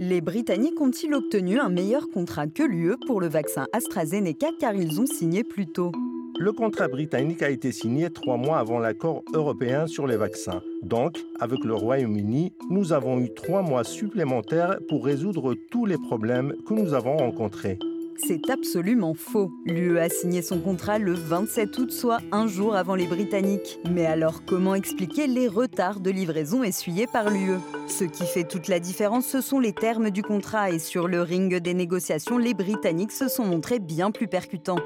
Les Britanniques ont-ils obtenu un meilleur contrat que l'UE pour le vaccin AstraZeneca car ils ont signé plus tôt? Le contrat britannique a été signé trois mois avant l'accord européen sur les vaccins. Donc, avec le Royaume-Uni, nous avons eu trois mois supplémentaires pour résoudre tous les problèmes que nous avons rencontrés. C'est absolument faux. L'UE a signé son contrat le 27 août, soit un jour avant les Britanniques. Mais alors comment expliquer les retards de livraison essuyés par l'UE Ce qui fait toute la différence, ce sont les termes du contrat et sur le ring des négociations, les Britanniques se sont montrés bien plus percutants.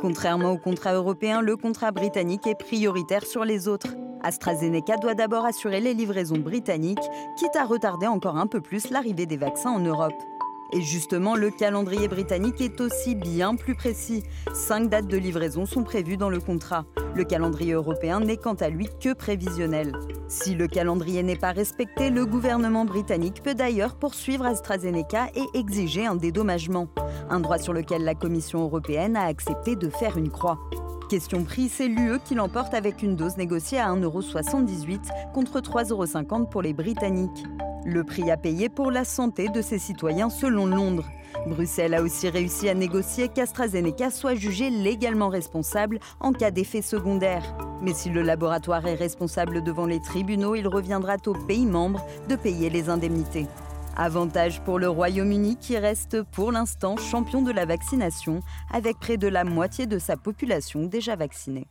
Contrairement au contrat européen, le contrat britannique est prioritaire sur les autres. AstraZeneca doit d'abord assurer les livraisons britanniques, quitte à retarder encore un peu plus l'arrivée des vaccins en Europe. Et justement, le calendrier britannique est aussi bien plus précis. Cinq dates de livraison sont prévues dans le contrat. Le calendrier européen n'est quant à lui que prévisionnel. Si le calendrier n'est pas respecté, le gouvernement britannique peut d'ailleurs poursuivre AstraZeneca et exiger un dédommagement. Un droit sur lequel la Commission européenne a accepté de faire une croix. Question prix, c'est l'UE qui l'emporte avec une dose négociée à 1,78€ contre 3,50€ pour les Britanniques. Le prix à payer pour la santé de ses citoyens selon Londres. Bruxelles a aussi réussi à négocier qu'AstraZeneca soit jugé légalement responsable en cas d'effet secondaire. Mais si le laboratoire est responsable devant les tribunaux, il reviendra aux pays membres de payer les indemnités. Avantage pour le Royaume-Uni qui reste pour l'instant champion de la vaccination avec près de la moitié de sa population déjà vaccinée.